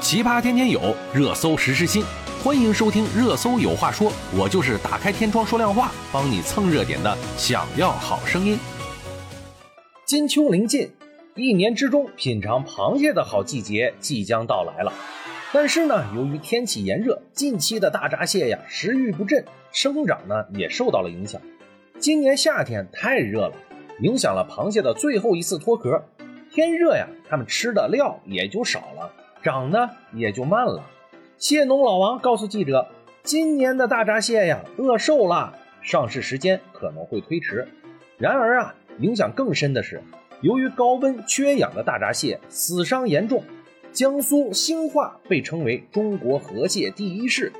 奇葩天天有，热搜时时新。欢迎收听《热搜有话说》，我就是打开天窗说亮话，帮你蹭热点的。想要好声音。金秋临近，一年之中品尝螃蟹的好季节即将到来了。但是呢，由于天气炎热，近期的大闸蟹呀食欲不振，生长呢也受到了影响。今年夏天太热了，影响了螃蟹的最后一次脱壳。天热呀，它们吃的料也就少了，长呢也就慢了。蟹农老王告诉记者，今年的大闸蟹呀饿瘦了，上市时间可能会推迟。然而啊，影响更深的是，由于高温缺氧的大闸蟹死伤严重。江苏兴化被称为中国河蟹第一市，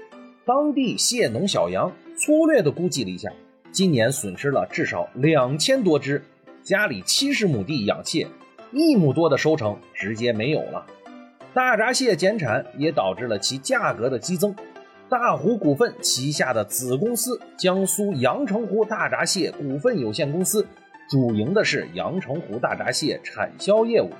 当地蟹农小杨粗略地估计了一下，今年损失了至少两千多只，家里七十亩地养蟹，一亩多的收成直接没有了。大闸蟹减产也导致了其价格的激增。大湖股份旗下的子公司江苏阳澄湖大闸蟹股份有限公司，主营的是阳澄湖大闸蟹产销业务。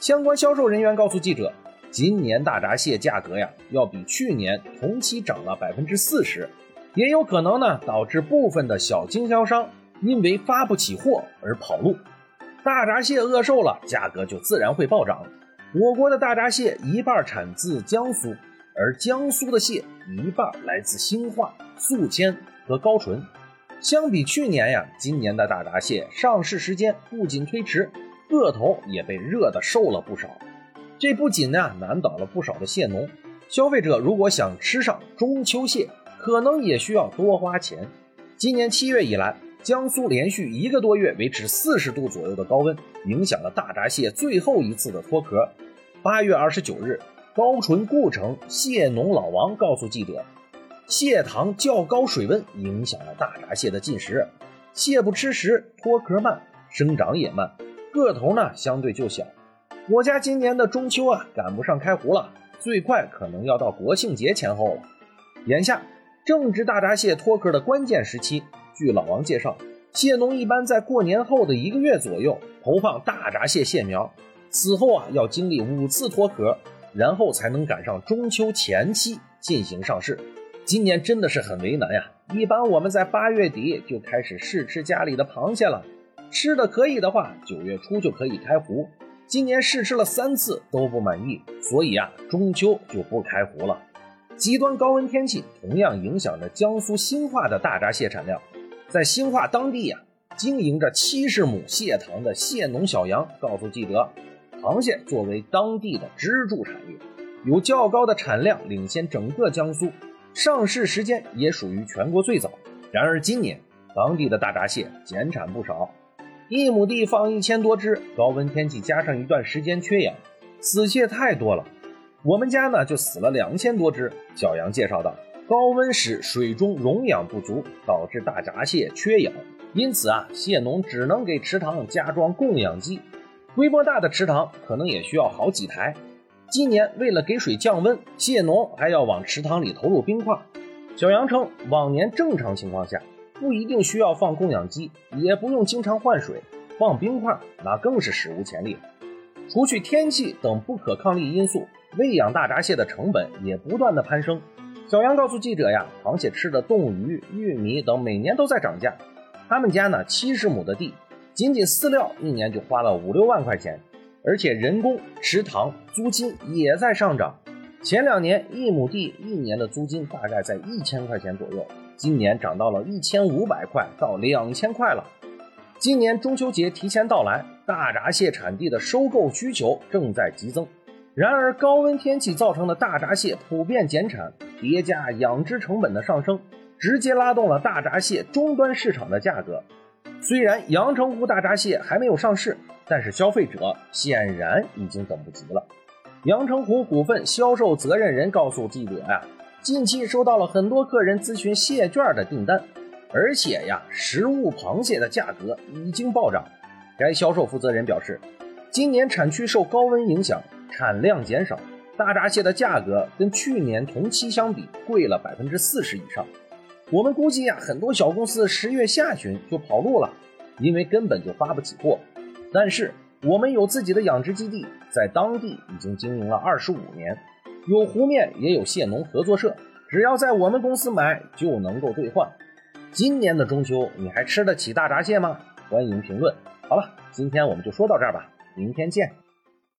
相关销售人员告诉记者，今年大闸蟹价格呀，要比去年同期涨了百分之四十，也有可能呢导致部分的小经销商因为发不起货而跑路。大闸蟹饿瘦了，价格就自然会暴涨。我国的大闸蟹一半产自江苏，而江苏的蟹一半来自兴化、宿迁和高淳。相比去年呀，今年的大闸蟹上市时间不仅推迟，个头也被热的瘦了不少。这不仅呢难倒了不少的蟹农，消费者如果想吃上中秋蟹，可能也需要多花钱。今年七月以来，江苏连续一个多月维持四十度左右的高温，影响了大闸蟹最后一次的脱壳。八月二十九日，高淳故城蟹农老王告诉记者，蟹塘较高水温影响了大闸蟹的进食，蟹不吃食，脱壳慢，生长也慢，个头呢相对就小。我家今年的中秋啊赶不上开湖了，最快可能要到国庆节前后了。眼下正值大闸蟹脱壳的关键时期，据老王介绍，蟹农一般在过年后的一个月左右投放大闸蟹蟹苗。此后啊，要经历五次脱壳，然后才能赶上中秋前期进行上市。今年真的是很为难呀！一般我们在八月底就开始试吃家里的螃蟹了，吃的可以的话，九月初就可以开湖。今年试吃了三次都不满意，所以啊，中秋就不开湖了。极端高温天气同样影响着江苏兴化的大闸蟹产量。在兴化当地呀，经营着七十亩蟹塘的蟹农小杨告诉记者。螃蟹作为当地的支柱产业，有较高的产量，领先整个江苏，上市时间也属于全国最早。然而今年当地的大闸蟹减产不少，一亩地放一千多只，高温天气加上一段时间缺氧，死蟹太多了。我们家呢就死了两千多只。小杨介绍道，高温使水中溶氧不足，导致大闸蟹缺氧，因此啊，蟹农只能给池塘加装供氧机。规模大的池塘可能也需要好几台。今年为了给水降温，蟹农还要往池塘里投入冰块。小杨称，往年正常情况下不一定需要放供氧机，也不用经常换水，放冰块那更是史无前例。除去天气等不可抗力因素，喂养大闸蟹的成本也不断的攀升。小杨告诉记者呀，螃蟹吃的冻鱼、玉米等每年都在涨价。他们家呢，七十亩的地。仅仅饲料一年就花了五六万块钱，而且人工、池塘租金也在上涨。前两年一亩地一年的租金大概在一千块钱左右，今年涨到了一千五百块到两千块了。今年中秋节提前到来，大闸蟹产地的收购需求正在激增。然而高温天气造成的大闸蟹普遍减产，叠加养殖成本的上升，直接拉动了大闸蟹终端市场的价格。虽然阳澄湖大闸蟹还没有上市，但是消费者显然已经等不及了。阳澄湖股份销售责任人告诉记者呀，近期收到了很多客人咨询蟹券的订单，而且呀，实物螃蟹的价格已经暴涨。该销售负责人表示，今年产区受高温影响，产量减少，大闸蟹的价格跟去年同期相比贵了百分之四十以上。我们估计呀，很多小公司十月下旬就跑路了，因为根本就发不起货。但是我们有自己的养殖基地，在当地已经经营了二十五年，有湖面也有蟹农合作社，只要在我们公司买就能够兑换。今年的中秋你还吃得起大闸蟹吗？欢迎评论。好了，今天我们就说到这儿吧，明天见。